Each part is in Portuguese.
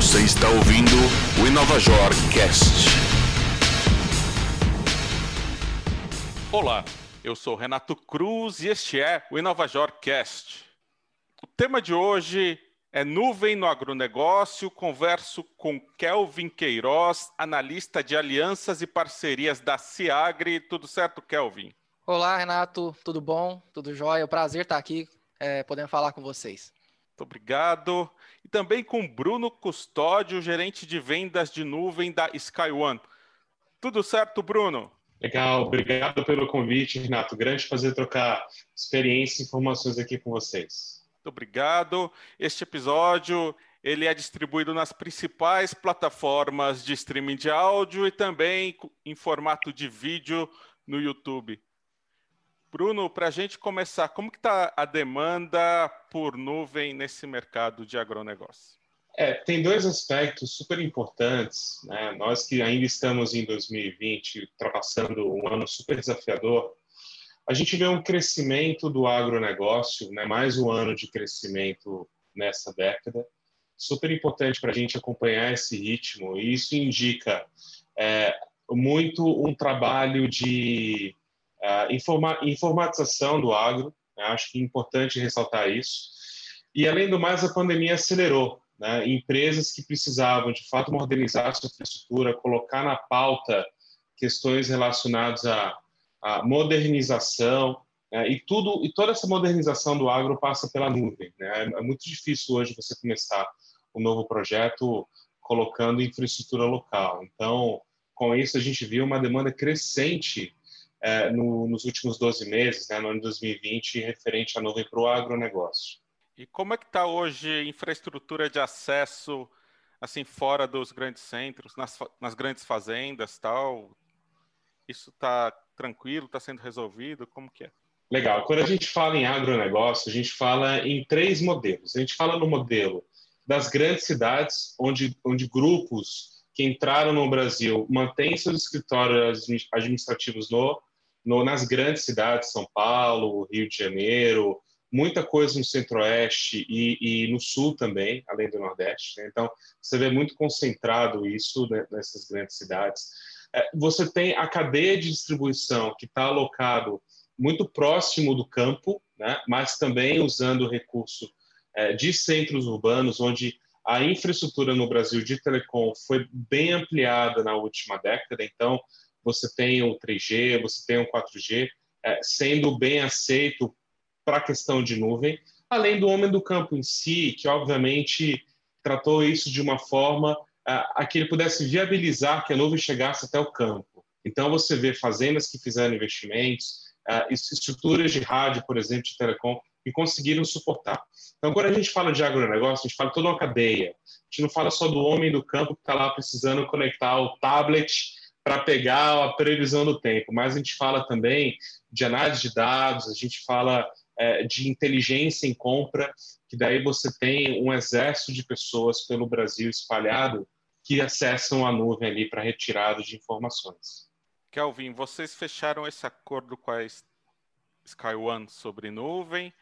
Você está ouvindo o Inovajor Cast. Olá, eu sou Renato Cruz e este é o Inovajor Cast. O tema de hoje é nuvem no agronegócio. Converso com Kelvin Queiroz, analista de alianças e parcerias da Ciagri. Tudo certo, Kelvin? Olá, Renato. Tudo bom? Tudo jóia? É um prazer estar aqui é, podendo falar com vocês. Muito obrigado. Também com Bruno Custódio, gerente de vendas de nuvem da SkyOne. Tudo certo, Bruno? Legal, obrigado pelo convite, Renato. Grande prazer trocar experiência e informações aqui com vocês. Muito obrigado. Este episódio ele é distribuído nas principais plataformas de streaming de áudio e também em formato de vídeo no YouTube. Bruno, para a gente começar, como que está a demanda por nuvem nesse mercado de agronegócio? É, tem dois aspectos super importantes. Né? Nós que ainda estamos em 2020, ultrapassando um ano super desafiador, a gente vê um crescimento do agronegócio, né? mais um ano de crescimento nessa década. Super importante para a gente acompanhar esse ritmo, e isso indica é, muito um trabalho de informa informatização do agro, né? acho que é importante ressaltar isso. E, além do mais, a pandemia acelerou. Né? Empresas que precisavam, de fato, modernizar sua infraestrutura, colocar na pauta questões relacionadas à, à modernização, né? e tudo e toda essa modernização do agro passa pela nuvem. Né? É muito difícil hoje você começar um novo projeto colocando infraestrutura local. Então, com isso, a gente viu uma demanda crescente é, no, nos últimos 12 meses, né, no ano de 2020, referente à nuvem para o agronegócio. E como é que está hoje infraestrutura de acesso, assim, fora dos grandes centros, nas, nas grandes fazendas tal? Isso está tranquilo, está sendo resolvido? Como que é? Legal. Quando a gente fala em agronegócio, a gente fala em três modelos. A gente fala no modelo das grandes cidades, onde, onde grupos que entraram no Brasil mantêm seus escritórios administrativos no no, nas grandes cidades, São Paulo, Rio de Janeiro, muita coisa no Centro-Oeste e, e, no Sul também, além do Nordeste. Né? Então, você vê muito concentrado isso né, nessas grandes cidades. É, você tem a cadeia de distribuição que está alocado muito próximo do campo, né? mas também usando o recurso é, de centros urbanos, onde a infraestrutura no Brasil de telecom foi bem ampliada na última década. Então, você tem o 3G, você tem o 4G, é, sendo bem aceito para a questão de nuvem, além do homem do campo em si, que obviamente tratou isso de uma forma é, a que ele pudesse viabilizar que a nuvem chegasse até o campo. Então você vê fazendas que fizeram investimentos, é, estruturas de rádio, por exemplo, de telecom, que conseguiram suportar. Então, quando a gente fala de agronegócio, a gente fala toda uma cadeia. A gente não fala só do homem do campo que está lá precisando conectar o tablet para pegar a previsão do tempo, mas a gente fala também de análise de dados, a gente fala é, de inteligência em compra, que daí você tem um exército de pessoas pelo Brasil espalhado que acessam a nuvem ali para retirada de informações. Kelvin, vocês fecharam esse acordo com a SkyOne sobre nuvem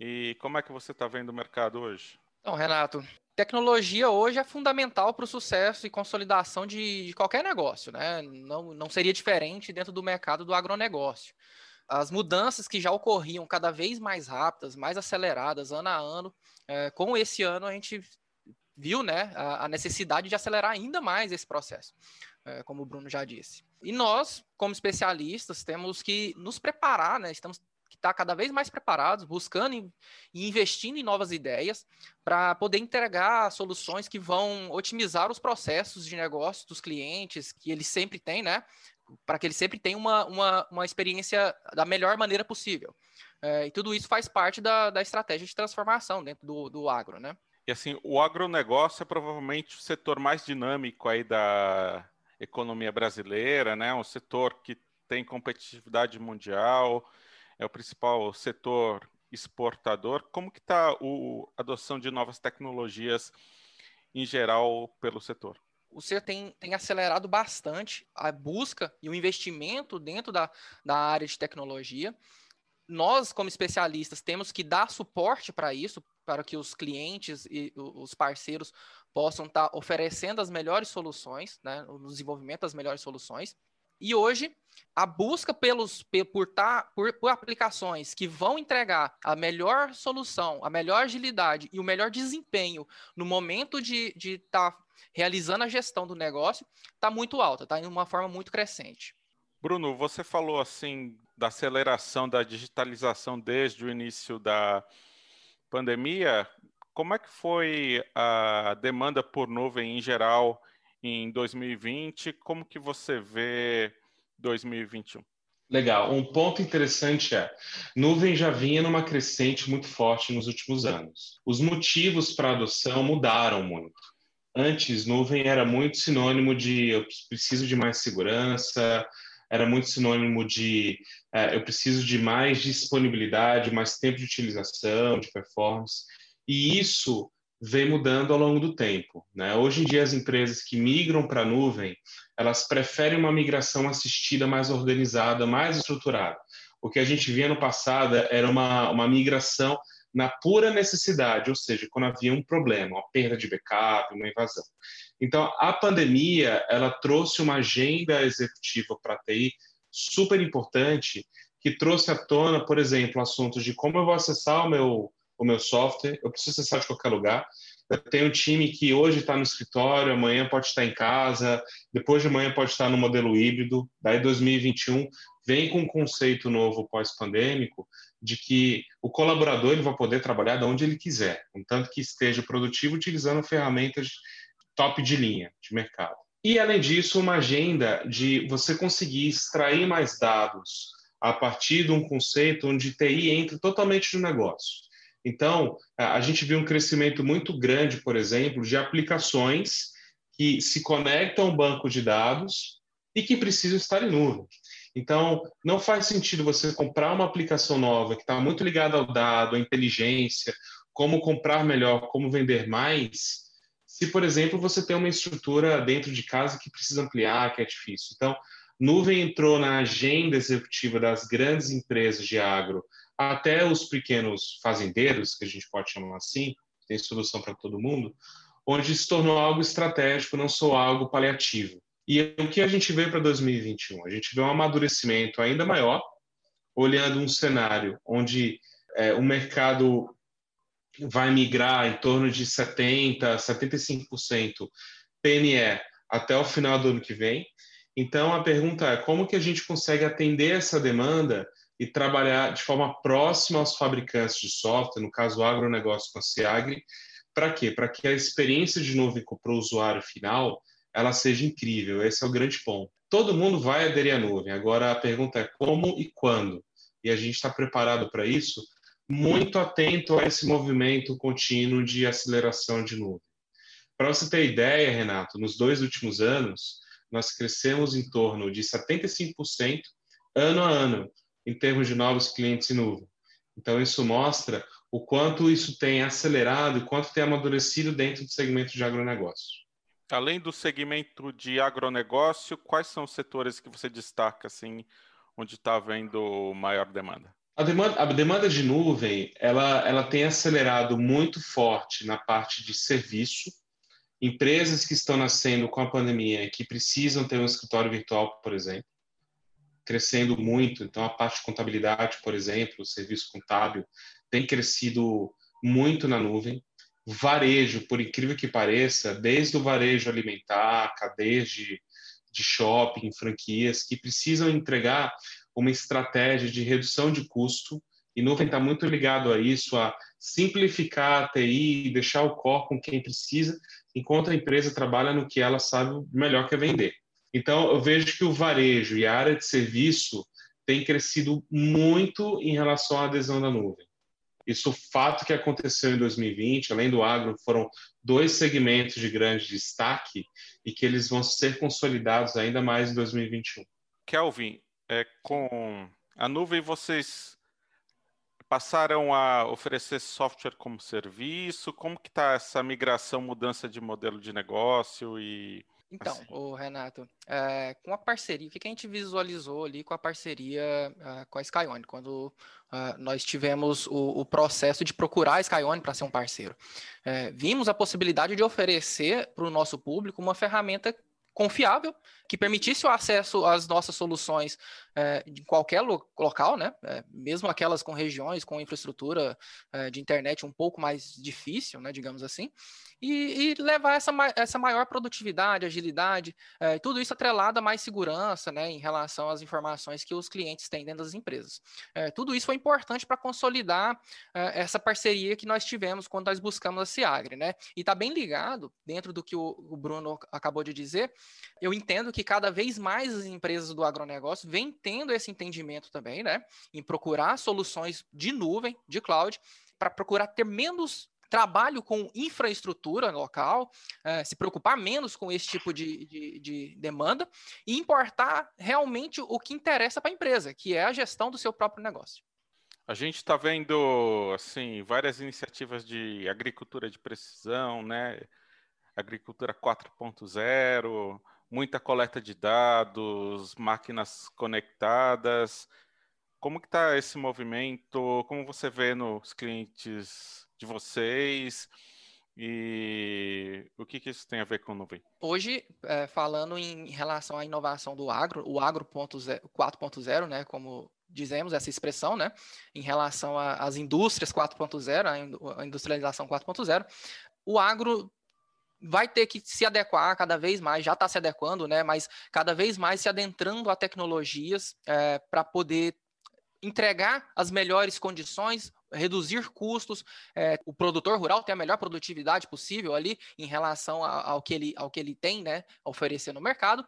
e como é que você está vendo o mercado hoje? Então, Renato, tecnologia hoje é fundamental para o sucesso e consolidação de, de, qualquer negócio, né? Não, não seria diferente dentro do mercado do agronegócio. As mudanças que já ocorriam cada vez mais rápidas, mais aceleradas, ano a ano, é, com esse ano a gente viu né, a, a, necessidade de acelerar ainda mais esse processo, é, como o Bruno já disse. E nós, como especialistas, temos que nos preparar, né? Estamos que está cada vez mais preparados, buscando e investindo em novas ideias para poder entregar soluções que vão otimizar os processos de negócio dos clientes que eles sempre têm, né? Para que eles sempre tenham uma, uma, uma experiência da melhor maneira possível. É, e tudo isso faz parte da, da estratégia de transformação dentro do, do agro, né? E assim, o agronegócio é provavelmente o setor mais dinâmico aí da economia brasileira, né? Um setor que tem competitividade mundial, é o principal setor exportador. Como que está a adoção de novas tecnologias em geral pelo setor? O setor tem, tem acelerado bastante a busca e o investimento dentro da, da área de tecnologia. Nós, como especialistas, temos que dar suporte para isso, para que os clientes e os parceiros possam estar tá oferecendo as melhores soluções, né, no desenvolvimento das melhores soluções. E hoje, a busca pelos, por, tá, por, por, aplicações que vão entregar a melhor solução, a melhor agilidade e o melhor desempenho no momento de estar tá realizando a gestão do negócio está muito alta, está em uma forma muito crescente. Bruno, você falou assim da aceleração da digitalização desde o início da pandemia. Como é que foi a demanda por nuvem em geral em 2020. Como que você vê 2021? Legal. Um ponto interessante é, nuvem já vinha numa crescente muito forte nos últimos anos. Os motivos para adoção mudaram muito. Antes, nuvem era muito sinônimo de eu preciso de mais segurança, era muito sinônimo de é, eu preciso de mais disponibilidade, mais tempo de utilização, de performance. E isso vem mudando ao longo do tempo. Né? Hoje em dia, as empresas que migram para a nuvem, elas preferem uma migração assistida mais organizada, mais estruturada. O que a gente via no passado era uma, uma migração na pura necessidade, ou seja, quando havia um problema, uma perda de backup, uma invasão. Então, a pandemia, ela trouxe uma agenda executiva para a TI super importante, que trouxe à tona, por exemplo, assuntos de como eu vou acessar o meu o meu software, eu preciso acessar de qualquer lugar. Eu tenho um time que hoje está no escritório, amanhã pode estar em casa, depois de amanhã pode estar no modelo híbrido. Daí 2021 vem com um conceito novo pós-pandêmico de que o colaborador ele vai poder trabalhar de onde ele quiser, contanto que esteja produtivo utilizando ferramentas top de linha de mercado. E além disso, uma agenda de você conseguir extrair mais dados a partir de um conceito onde TI entra totalmente no negócio. Então, a gente viu um crescimento muito grande, por exemplo, de aplicações que se conectam ao banco de dados e que precisam estar em nuvem. Então, não faz sentido você comprar uma aplicação nova que está muito ligada ao dado, à inteligência, como comprar melhor, como vender mais, se, por exemplo, você tem uma estrutura dentro de casa que precisa ampliar, que é difícil. Então, nuvem entrou na agenda executiva das grandes empresas de agro até os pequenos fazendeiros, que a gente pode chamar assim, tem solução para todo mundo, onde se tornou algo estratégico, não só algo paliativo. E o que a gente vê para 2021? A gente vê um amadurecimento ainda maior, olhando um cenário onde é, o mercado vai migrar em torno de 70%, 75% PNE até o final do ano que vem. Então, a pergunta é como que a gente consegue atender essa demanda e trabalhar de forma próxima aos fabricantes de software, no caso o agronegócio com a Ciagri, para quê? Para que a experiência de nuvem para o usuário final ela seja incrível. Esse é o grande ponto. Todo mundo vai aderir à nuvem. Agora a pergunta é como e quando. E a gente está preparado para isso, muito atento a esse movimento contínuo de aceleração de nuvem. Para você ter ideia, Renato, nos dois últimos anos, nós crescemos em torno de 75% ano a ano em termos de novos clientes em nuvem. Então, isso mostra o quanto isso tem acelerado e quanto tem amadurecido dentro do segmento de agronegócio. Além do segmento de agronegócio, quais são os setores que você destaca, assim, onde está havendo maior demanda? A demanda, a demanda de nuvem, ela, ela tem acelerado muito forte na parte de serviço. Empresas que estão nascendo com a pandemia, que precisam ter um escritório virtual, por exemplo, crescendo muito. Então, a parte de contabilidade, por exemplo, o serviço contábil, tem crescido muito na nuvem. Varejo, por incrível que pareça, desde o varejo alimentar, cadeias de, de shopping, franquias, que precisam entregar uma estratégia de redução de custo, e nuvem está muito ligado a isso, a simplificar a TI, deixar o core com quem precisa, enquanto a empresa trabalha no que ela sabe melhor que é vender. Então, eu vejo que o varejo e a área de serviço tem crescido muito em relação à adesão da nuvem. Isso, o fato que aconteceu em 2020, além do agro, foram dois segmentos de grande destaque e que eles vão ser consolidados ainda mais em 2021. Kelvin, é, com a nuvem vocês passaram a oferecer software como serviço? Como que está essa migração, mudança de modelo de negócio e Então, assim. o Renato, é, com a parceria, o que, que, a gente visualizou ali com a parceria uh, com a Skyone, quando uh, nós tivemos o, o, processo de procurar a Skyone para ser um parceiro? É, vimos a possibilidade de oferecer para o nosso público uma ferramenta confiável, que permitisse o acesso às nossas soluções é, em qualquer lo local, né? É, mesmo aquelas com regiões com infraestrutura é, de internet um pouco mais difícil, né, digamos assim, e, e levar essa, essa maior produtividade, agilidade, é, tudo isso atrelado a mais segurança né, em relação às informações que os clientes têm dentro das empresas. É, tudo isso foi importante para consolidar é, essa parceria que nós tivemos quando nós buscamos a Ciagre. Né? E está bem ligado, dentro do que o, o Bruno acabou de dizer, eu entendo que cada vez mais as empresas do agronegócio vêm tendo esse entendimento também, né, em procurar soluções de nuvem, de cloud, para procurar ter menos trabalho com infraestrutura local, é, se preocupar menos com esse tipo de, de, de demanda e importar realmente o que interessa para a empresa, que é a gestão do seu próprio negócio. A gente está vendo assim várias iniciativas de agricultura de precisão, né? Agricultura 4.0, muita coleta de dados, máquinas conectadas. Como que está esse movimento? Como você vê nos clientes de vocês e o que, que isso tem a ver com nuvem? Hoje, é, falando em relação à inovação do agro, o agro 4.0, né, como dizemos essa expressão, né, em relação às indústrias 4.0, a industrialização 4.0, o agro vai ter que se adequar cada vez mais, já está se adequando, né, mas cada vez mais se adentrando a tecnologias é, para poder entregar as melhores condições, reduzir custos, é, o produtor rural ter a melhor produtividade possível ali em relação ao, que, ele, ao que ele tem né, a oferecer no mercado.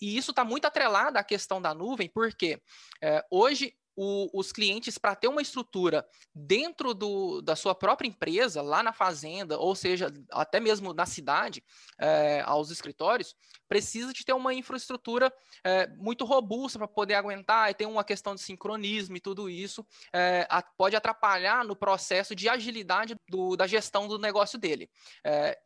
E isso está muito atrelado à questão da nuvem, porque é, hoje o, os clientes, para ter uma estrutura dentro do, da sua própria empresa, lá na fazenda, ou seja, até mesmo na cidade, é, aos escritórios, precisa de ter uma infraestrutura é, muito robusta para poder aguentar, e tem uma questão de sincronismo e tudo isso é, a, pode atrapalhar no processo de agilidade do, da gestão do negócio dele.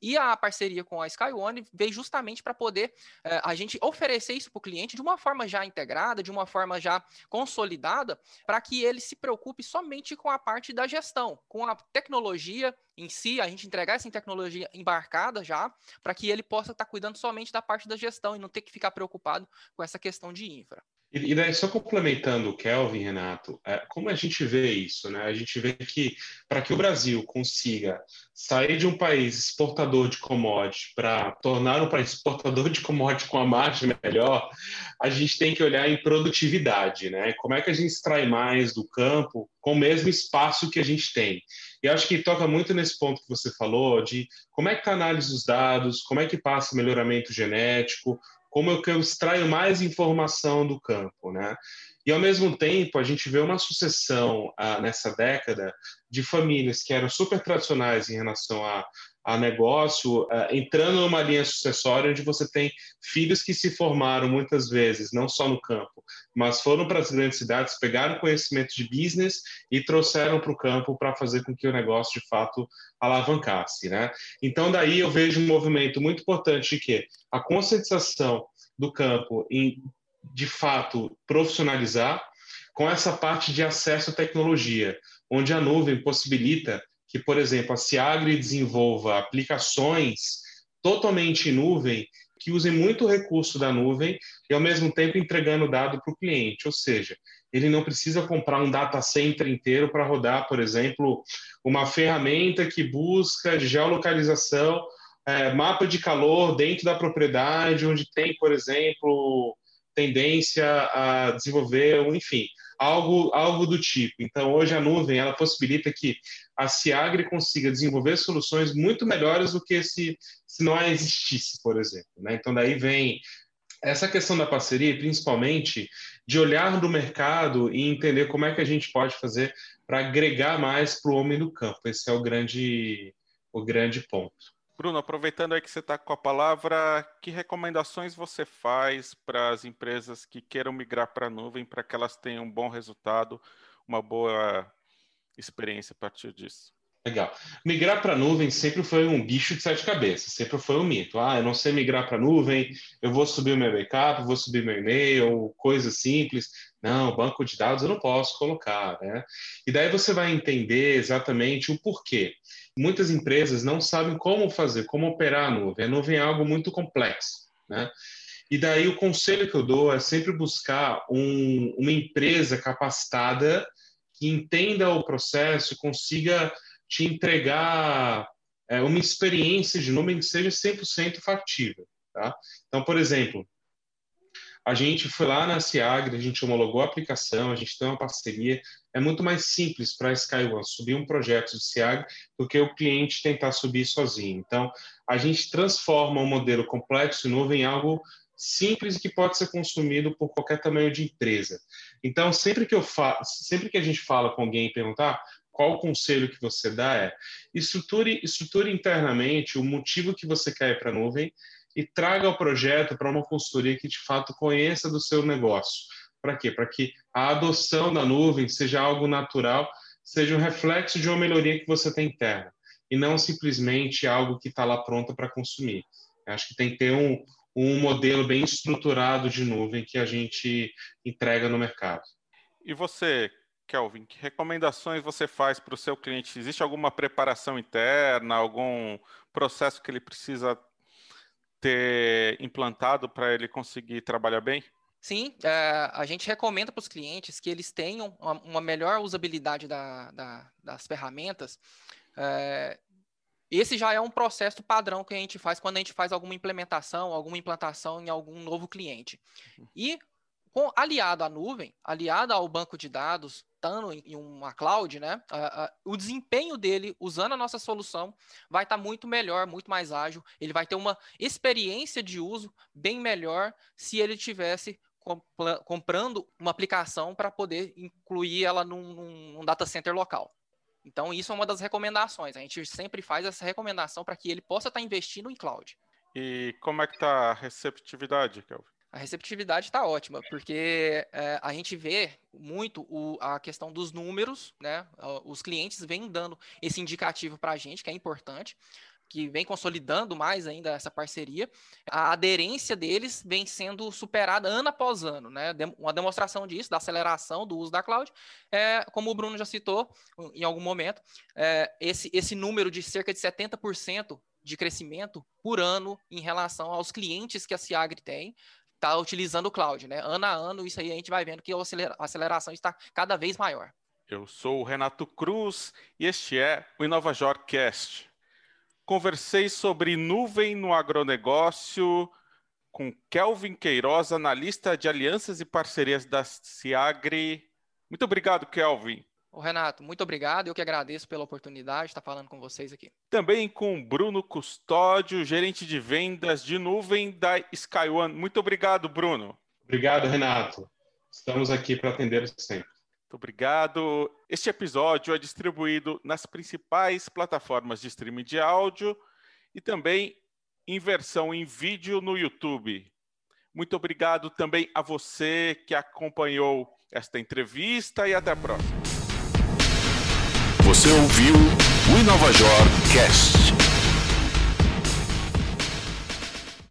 e a parceria com a Skyone veio justamente para poder a gente oferecer isso para o cliente de uma forma já integrada, de uma forma já consolidada, para que ele se preocupe somente com a parte da gestão, com a tecnologia em si, a gente entregar essa tecnologia embarcada já, para que ele possa estar tá cuidando somente da parte da gestão e não ter que ficar preocupado com essa questão de infra. E, daí, só complementando o Kelvin, Renato, é, como a gente vê isso? Né? A gente vê que para que o Brasil consiga sair de um país exportador de commodity para tornar um país exportador de commodity com a margem melhor, a gente tem que olhar em produtividade, né? Como é que a gente extrai mais do campo com o mesmo espaço que a gente tem? E acho que toca muito nesse ponto que você falou de como é que está a análise dos dados, como é que passa o melhoramento genético, como é eu extraio mais informação do campo, né? E ao mesmo tempo a gente vê uma sucessão ah, nessa década de famílias que eram super tradicionais em relação a, a negócio, ah, entrando numa linha sucessória onde você tem filhos que se formaram muitas vezes, não só no campo, mas foram para as grandes cidades, pegaram conhecimento de business e trouxeram para o campo para fazer com que o negócio de fato alavancasse, né? Então daí eu vejo um movimento muito importante de que a conscientização do campo em de fato profissionalizar com essa parte de acesso à tecnologia, onde a nuvem possibilita que, por exemplo, a Ciagre desenvolva aplicações totalmente em nuvem que usem muito recurso da nuvem e, ao mesmo tempo, entregando dado para o cliente. Ou seja, ele não precisa comprar um data center inteiro para rodar, por exemplo, uma ferramenta que busca geolocalização, é, mapa de calor dentro da propriedade, onde tem, por exemplo, tendência a desenvolver, enfim, algo, algo do tipo. Então, hoje a nuvem ela possibilita que a Ciagre consiga desenvolver soluções muito melhores do que se, se não existisse, por exemplo. Né? Então, daí vem essa questão da parceria, principalmente de olhar do mercado e entender como é que a gente pode fazer para agregar mais para o homem do campo. Esse é o grande, o grande ponto. Bruno, aproveitando aí que você está com a palavra, que recomendações você faz para as empresas que queiram migrar para a nuvem para que elas tenham um bom resultado, uma boa experiência a partir disso? Legal. Migrar para nuvem sempre foi um bicho de sete cabeças, sempre foi um mito. Ah, eu não sei migrar para nuvem, eu vou subir meu backup, vou subir meu e-mail, coisa simples. Não, banco de dados eu não posso colocar, né? E daí você vai entender exatamente o porquê. Muitas empresas não sabem como fazer, como operar a nuvem. A nuvem é algo muito complexo, né? E daí o conselho que eu dou é sempre buscar um, uma empresa capacitada que entenda o processo consiga te entregar é, uma experiência de nuvem que seja 100% factível. Tá? Então, por exemplo, a gente foi lá na Ciagre, a gente homologou a aplicação, a gente tem uma parceria. É muito mais simples para a SkyOne subir um projeto de Ciagre do que o cliente tentar subir sozinho. Então, a gente transforma um modelo complexo e nuvem em algo simples que pode ser consumido por qualquer tamanho de empresa. Então, sempre que eu fa sempre que a gente fala com alguém e perguntar qual o conselho que você dá é estruture, estruture internamente o motivo que você quer para a nuvem e traga o projeto para uma consultoria que de fato conheça do seu negócio. Para quê? Para que a adoção da nuvem seja algo natural, seja um reflexo de uma melhoria que você tem interna e não simplesmente algo que está lá pronto para consumir. Eu acho que tem que ter um, um modelo bem estruturado de nuvem que a gente entrega no mercado. E você, Kelvin, que recomendações você faz para o seu cliente? Existe alguma preparação interna, algum processo que ele precisa ter implantado para ele conseguir trabalhar bem? Sim, é, a gente recomenda para os clientes que eles tenham uma, melhor usabilidade da, da, das ferramentas. É, esse já é um processo padrão que a gente faz quando a gente faz alguma implementação, alguma implantação em algum novo cliente. Uhum. E com, aliado à nuvem, aliado ao banco de dados, estando em uma cloud, né, o desempenho dele usando a nossa solução vai estar tá muito melhor, muito mais ágil. Ele vai ter uma experiência de uso bem melhor se ele tivesse comprando uma aplicação para poder incluir ela num, num, data center local. Então, isso é uma das recomendações. A gente sempre faz essa recomendação para que ele possa estar tá investindo em cloud. E como é que está a receptividade, Kelvin? A receptividade está ótima, porque é, a gente vê muito o, a questão dos números, né? Os clientes vêm dando esse indicativo para a gente, que é importante, que vem consolidando mais ainda essa parceria. A aderência deles vem sendo superada ano após ano, né? Uma demonstração disso, da aceleração do uso da cloud, é, como o Bruno já citou em algum momento, é, esse, esse número de cerca de 70% de crescimento por ano em relação aos clientes que a Ciagre tem, está utilizando o cloud, né? Ano a ano, isso aí a gente vai vendo que a aceleração está cada vez maior. Eu sou o Renato Cruz e este é o InovaJorcast. Conversei sobre nuvem no agronegócio com Kelvin Queiroz, analista de alianças e parcerias da Ciagre. Muito obrigado, Kelvin. Ô Renato, muito obrigado. Eu que agradeço pela oportunidade de estar falando com vocês aqui. Também com Bruno Custódio, gerente de vendas de nuvem da SkyOne. Muito obrigado, Bruno. Obrigado, Renato. Estamos aqui para atender sempre. Muito obrigado. Este episódio é distribuído nas principais plataformas de streaming de áudio e também em versão em vídeo no YouTube. Muito obrigado também a você que acompanhou esta entrevista e até a próxima. Você ouviu o InovaJor Cast.